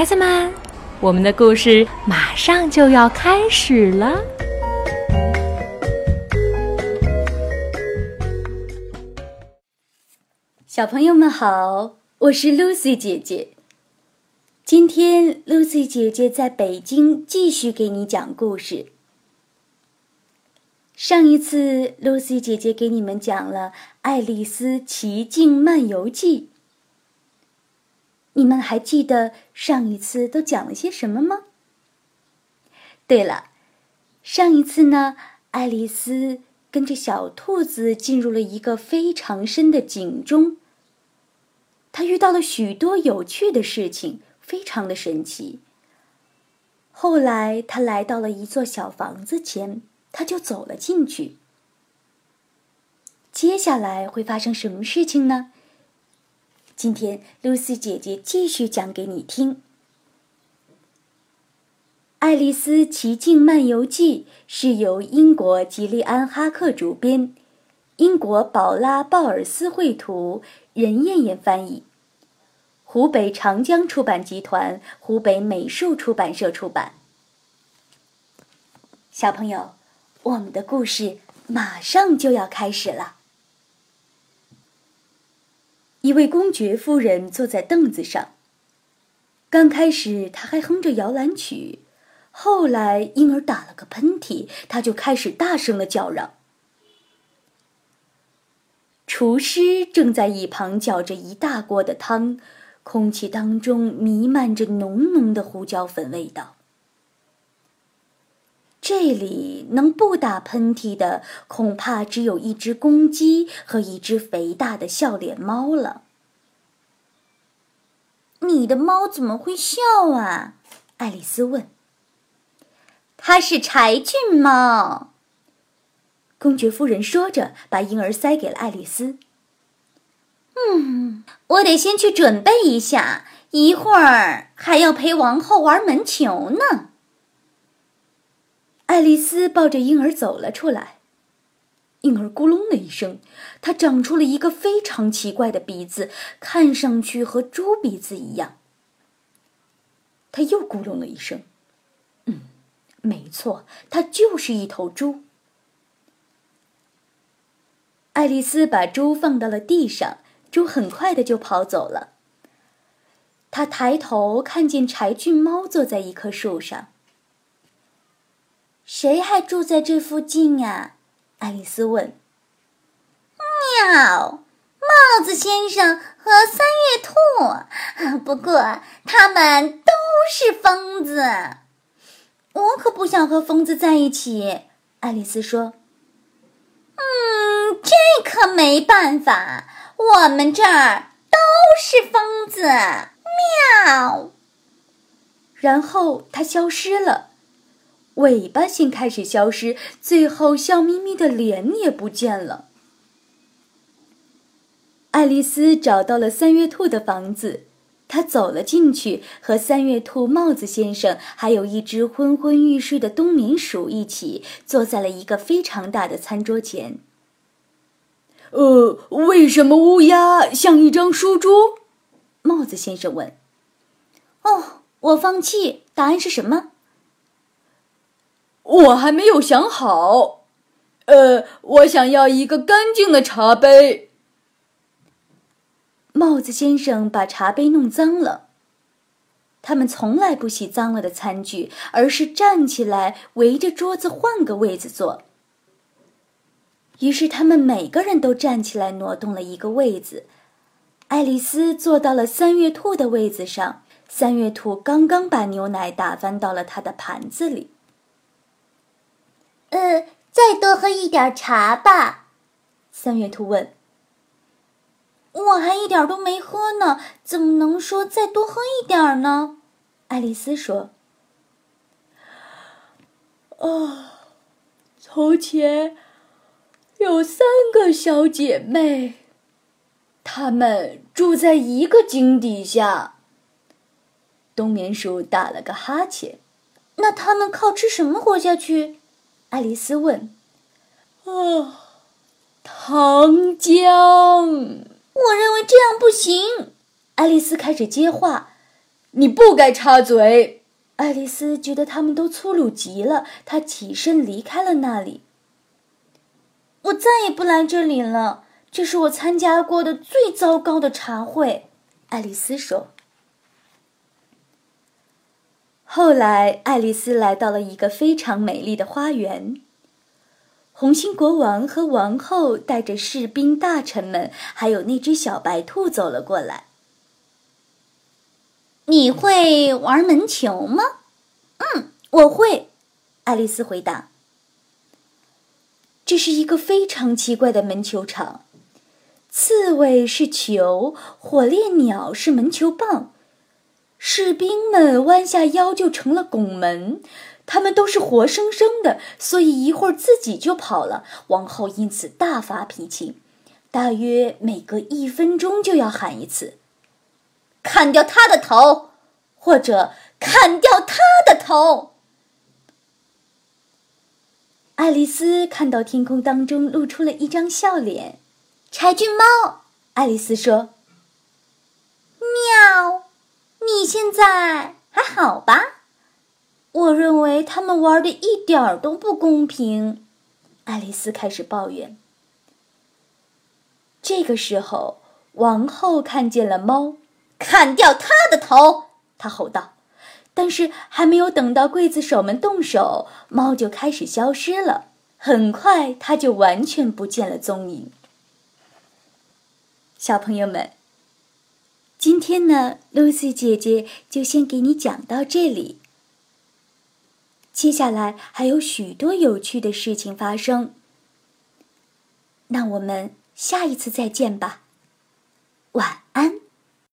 孩子们，我们的故事马上就要开始了。小朋友们好，我是 Lucy 姐姐。今天 Lucy 姐姐在北京继续给你讲故事。上一次 Lucy 姐姐给你们讲了《爱丽丝奇境漫游记》。你们还记得上一次都讲了些什么吗？对了，上一次呢，爱丽丝跟着小兔子进入了一个非常深的井中。她遇到了许多有趣的事情，非常的神奇。后来，她来到了一座小房子前，她就走了进去。接下来会发生什么事情呢？今天，Lucy 姐姐继续讲给你听，《爱丽丝奇境漫游记》是由英国吉利安·哈克主编，英国宝拉·鲍尔斯绘图，任燕燕翻译，湖北长江出版集团、湖北美术出版社出版。小朋友，我们的故事马上就要开始了。一位公爵夫人坐在凳子上。刚开始，她还哼着摇篮曲，后来婴儿打了个喷嚏，她就开始大声的叫嚷。厨师正在一旁搅着一大锅的汤，空气当中弥漫着浓浓的胡椒粉味道。这里能不打喷嚏的，恐怕只有一只公鸡和一只肥大的笑脸猫了。你的猫怎么会笑啊？爱丽丝问。它是柴郡猫。公爵夫人说着，把婴儿塞给了爱丽丝。嗯，我得先去准备一下，一会儿还要陪王后玩门球呢。爱丽丝抱着婴儿走了出来，婴儿咕隆的一声，他长出了一个非常奇怪的鼻子，看上去和猪鼻子一样。他又咕隆了一声，嗯，没错，它就是一头猪。爱丽丝把猪放到了地上，猪很快的就跑走了。她抬头看见柴郡猫坐在一棵树上。谁还住在这附近啊？爱丽丝问。喵，帽子先生和三月兔，不过他们都是疯子。我可不想和疯子在一起。爱丽丝说。嗯，这可没办法，我们这儿都是疯子。喵。然后它消失了。尾巴先开始消失，最后笑眯眯的脸也不见了。爱丽丝找到了三月兔的房子，她走了进去，和三月兔、帽子先生还有一只昏昏欲睡的冬眠鼠一起坐在了一个非常大的餐桌前。呃，为什么乌鸦像一张书桌？帽子先生问。哦，我放弃。答案是什么？我还没有想好，呃，我想要一个干净的茶杯。帽子先生把茶杯弄脏了。他们从来不洗脏了的餐具，而是站起来围着桌子换个位子坐。于是他们每个人都站起来挪动了一个位子。爱丽丝坐到了三月兔的位子上，三月兔刚刚把牛奶打翻到了他的盘子里。呃，再多喝一点茶吧，三月兔问。我还一点都没喝呢，怎么能说再多喝一点呢？爱丽丝说。啊，从前有三个小姐妹，她们住在一个井底下。冬眠鼠打了个哈欠。那他们靠吃什么活下去？爱丽丝问：“啊，糖浆？我认为这样不行。”爱丽丝开始接话：“你不该插嘴。爱丽丝觉得他们都粗鲁极了，她起身离开了那里。我再也不来这里了，这是我参加过的最糟糕的茶会。爱丽丝说。后来，爱丽丝来到了一个非常美丽的花园。红心国王和王后带着士兵、大臣们，还有那只小白兔走了过来。你会玩门球吗？嗯，我会。爱丽丝回答。这是一个非常奇怪的门球场，刺猬是球，火烈鸟是门球棒，士兵们弯下腰就成了拱门，他们都是活生生的，所以一会儿自己就跑了。王后因此大发脾气，大约每隔一分钟就要喊一次。砍掉他的头，或者砍掉他的头。爱丽丝看到天空当中露出了一张笑脸。柴郡猫，爱丽丝说：“喵，你现在还好吧？”我认为他们玩的一点儿都不公平。爱丽丝开始抱怨。这个时候，王后看见了猫。砍掉他的头！她吼道。但是还没有等到刽子手们动手，猫就开始消失了。很快，它就完全不见了踪影。小朋友们，今天呢，Lucy 姐姐就先给你讲到这里。接下来还有许多有趣的事情发生。那我们下一次再见吧。晚安。